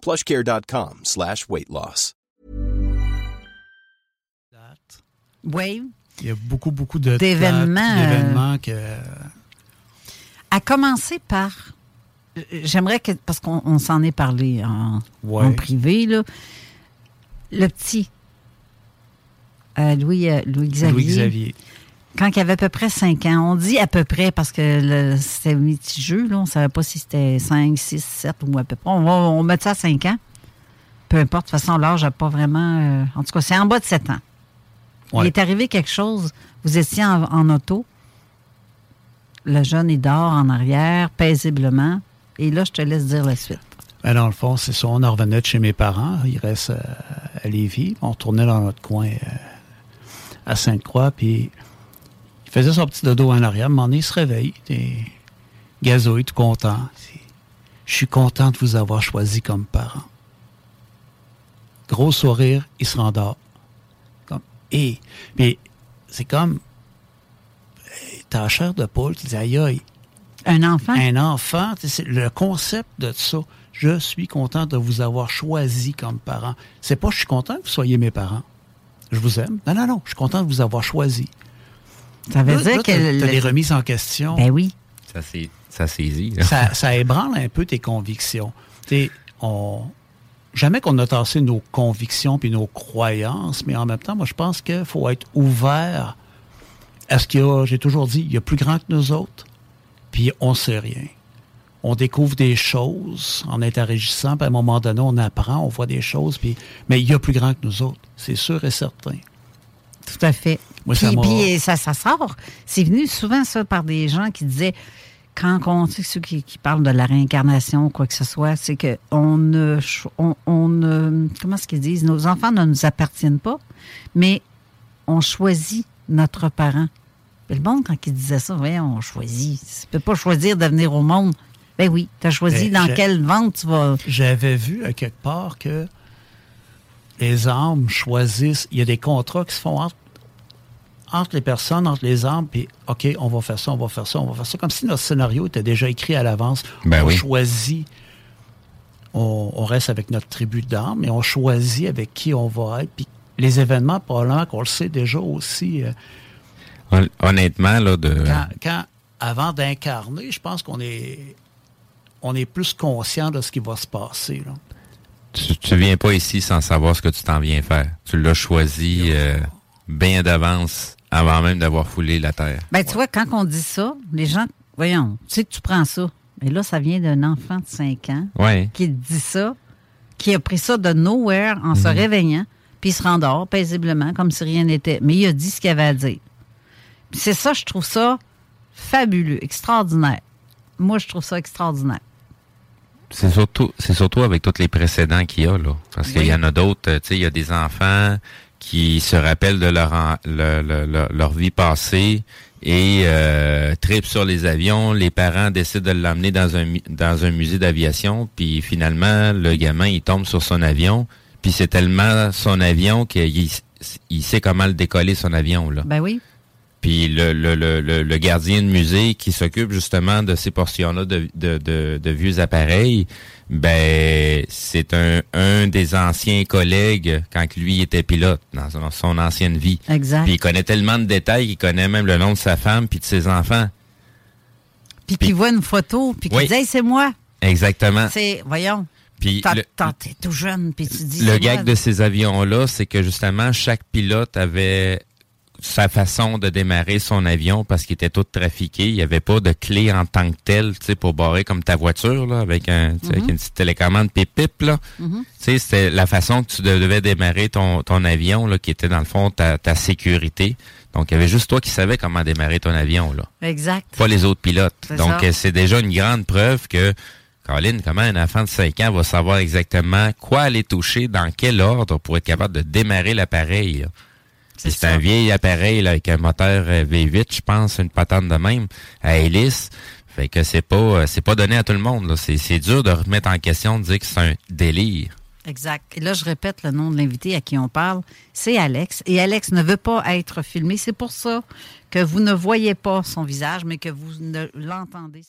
plushcare.com slash weight loss. Oui. Il y a beaucoup, beaucoup de D'événements, euh, d'événements que... À commencer par. euh, J'aimerais que. Parce qu'on on s'en est parlé en, Ouais. en privé, là. Le petit. euh, Louis, euh, Louis Xavier. Louis Xavier. Quand il avait à peu près 5 ans. On dit à peu près parce que c'était mitigeux, là. On ne savait pas si c'était 5, 6, 7 ou à peu près. On, va, on met ça à 5 ans. Peu importe. De toute façon, l'âge n'a pas vraiment. euh, en tout cas, c'est en bas de 7 ans. Il est arrivé quelque chose. Vous étiez en, en auto. Le jeune, il dort en arrière, paisiblement. Et là, je te laisse dire la suite. Ben, dans le fond, c'est ça. On en revenait de chez mes parents. Ils restent euh, à Lévis. On retournait dans notre coin euh, à Sainte-Croix. Puis il faisait son petit dodo en arrière. À un moment donné, il se réveille. Et gazouille, tout content. Dit, Je suis content de vous avoir choisi comme parent. Gros sourire, il se rendort. Comme, et, puis c'est comme, t'as la chair de poule, tu dis, aïe aïe, Un enfant? un enfant, c'est le concept de ça. Je suis content de vous avoir choisi comme parent. C'est pas je suis content que vous soyez mes parents. Je vous aime. Non, non, non. Je suis content de vous avoir choisi. Ça veut Là, dire là, que. t'as les remises en question. Ben oui. Ça, saisit. ça, ça ébranle un peu tes convictions. T'sais, on, jamais qu'on a tassé nos convictions puis nos croyances, mais en même temps, moi, je pense qu'il faut être ouvert à ce qu'il y a, j'ai toujours dit, il y a plus grand que nous autres, puis on sait rien. On découvre des choses en interagissant, puis à un moment donné, on apprend, on voit des choses, puis, mais il y a plus grand que nous autres, c'est sûr et certain. Tout à fait. Moi, puis ça m'a- puis, ça, ça sort. C'est venu souvent, ça, par des gens qui disaient, quand on, tu sais, ceux qui, qui parlent de la réincarnation ou quoi que ce soit, c'est que on on, comment est-ce qu'ils disent, nos enfants ne nous appartiennent pas, mais on choisit notre parent. Et le monde, quand il disait ça, voyons, on choisit. Tu peux pas choisir de venir au monde. Ben oui, tu as choisi Ben, dans quelle vente tu vas. J'avais vu à quelque part que les âmes choisissent. Il y a des contrats qui se font entre, entre les personnes, entre les âmes, puis OK, on va faire ça, on va faire ça, on va faire ça. Comme si notre scénario était déjà écrit à l'avance. Ben on oui. choisit. On, on reste avec notre tribu d'âmes, mais on choisit avec qui on va être. Puis les événements, probablement qu'on le sait déjà aussi. euh, Hon- Honnêtement, là, de. quand, quand- avant d'incarner, je pense qu'on est, on est plus conscient de ce qui va se passer. Là. Tu, tu viens pas ici sans savoir ce que tu t'en viens faire. Tu l'as choisi euh, bien d'avance avant même d'avoir foulé la terre. Ben, tu vois, quand on dit ça, les gens, voyons, tu sais que tu prends ça. Mais là, ça vient d'un enfant de 5 ans Ouais. qui dit ça, qui a pris ça de nowhere en se réveillant, puis il se rendort paisiblement, comme si rien n'était. Mais il a dit ce qu'il avait à dire. C'est ça, je trouve ça fabuleux, extraordinaire. Moi, je trouve ça extraordinaire. C'est surtout, c'est surtout avec tous les précédents qu'il y a, là. Parce qu'il y en a d'autres, euh, tu sais, il y a des enfants qui se rappellent de leur, en- le- le- le- leur vie passée et euh, tripent sur les avions. Les parents décident de l'emmener dans un, dans un musée d'aviation, puis finalement, le gamin, il tombe sur son avion, puis c'est tellement son avion qu'il il sait comment le décoller, son avion, là. Ben oui. Puis le, le, le, le, le gardien de musée qui s'occupe justement de ces portions-là de, de, de, de vieux appareils, ben c'est un, un des anciens collègues quand lui était pilote dans son, son ancienne vie. Exact. Puis il connaît tellement de détails qu'il connaît même le nom de sa femme puis de ses enfants. Puis qu'il voit une photo, puis qu'il Oui. dit, hey, c'est moi. Exactement. C'est, voyons. Puis T'es tout jeune, puis tu dis... Le gag moi. de ces avions-là, c'est que justement, chaque pilote avait sa façon de démarrer son avion parce qu'il était tout trafiqué. Il n'y avait pas de clé en tant que telle, tu sais, pour barrer comme ta voiture, là, avec, un, avec une petite télécommande pip-pip, là. Tu sais, c'était la façon que tu devais démarrer ton, ton avion, là, qui était dans le fond ta, ta sécurité. Donc, il y avait juste toi qui savais comment démarrer ton avion, là. Exact. Pas les autres pilotes. Donc, c'est déjà une grande preuve que, Caroline, comment un enfant de 5 ans va savoir exactement quoi aller toucher, dans quel ordre pour être capable de démarrer l'appareil. C'est un vieil appareil là, avec un moteur euh, V8, je pense, une patente de même, à hélice. Fait que c'est pas euh, c'est pas donné à tout le monde. c'est dur de remettre en question, de dire que c'est un délire. Exact. Et là, je répète le nom de l'invité à qui on parle. C'est Alex. Et Alex ne veut pas être filmé. C'est pour ça que vous ne voyez pas son visage, mais que vous ne l'entendez.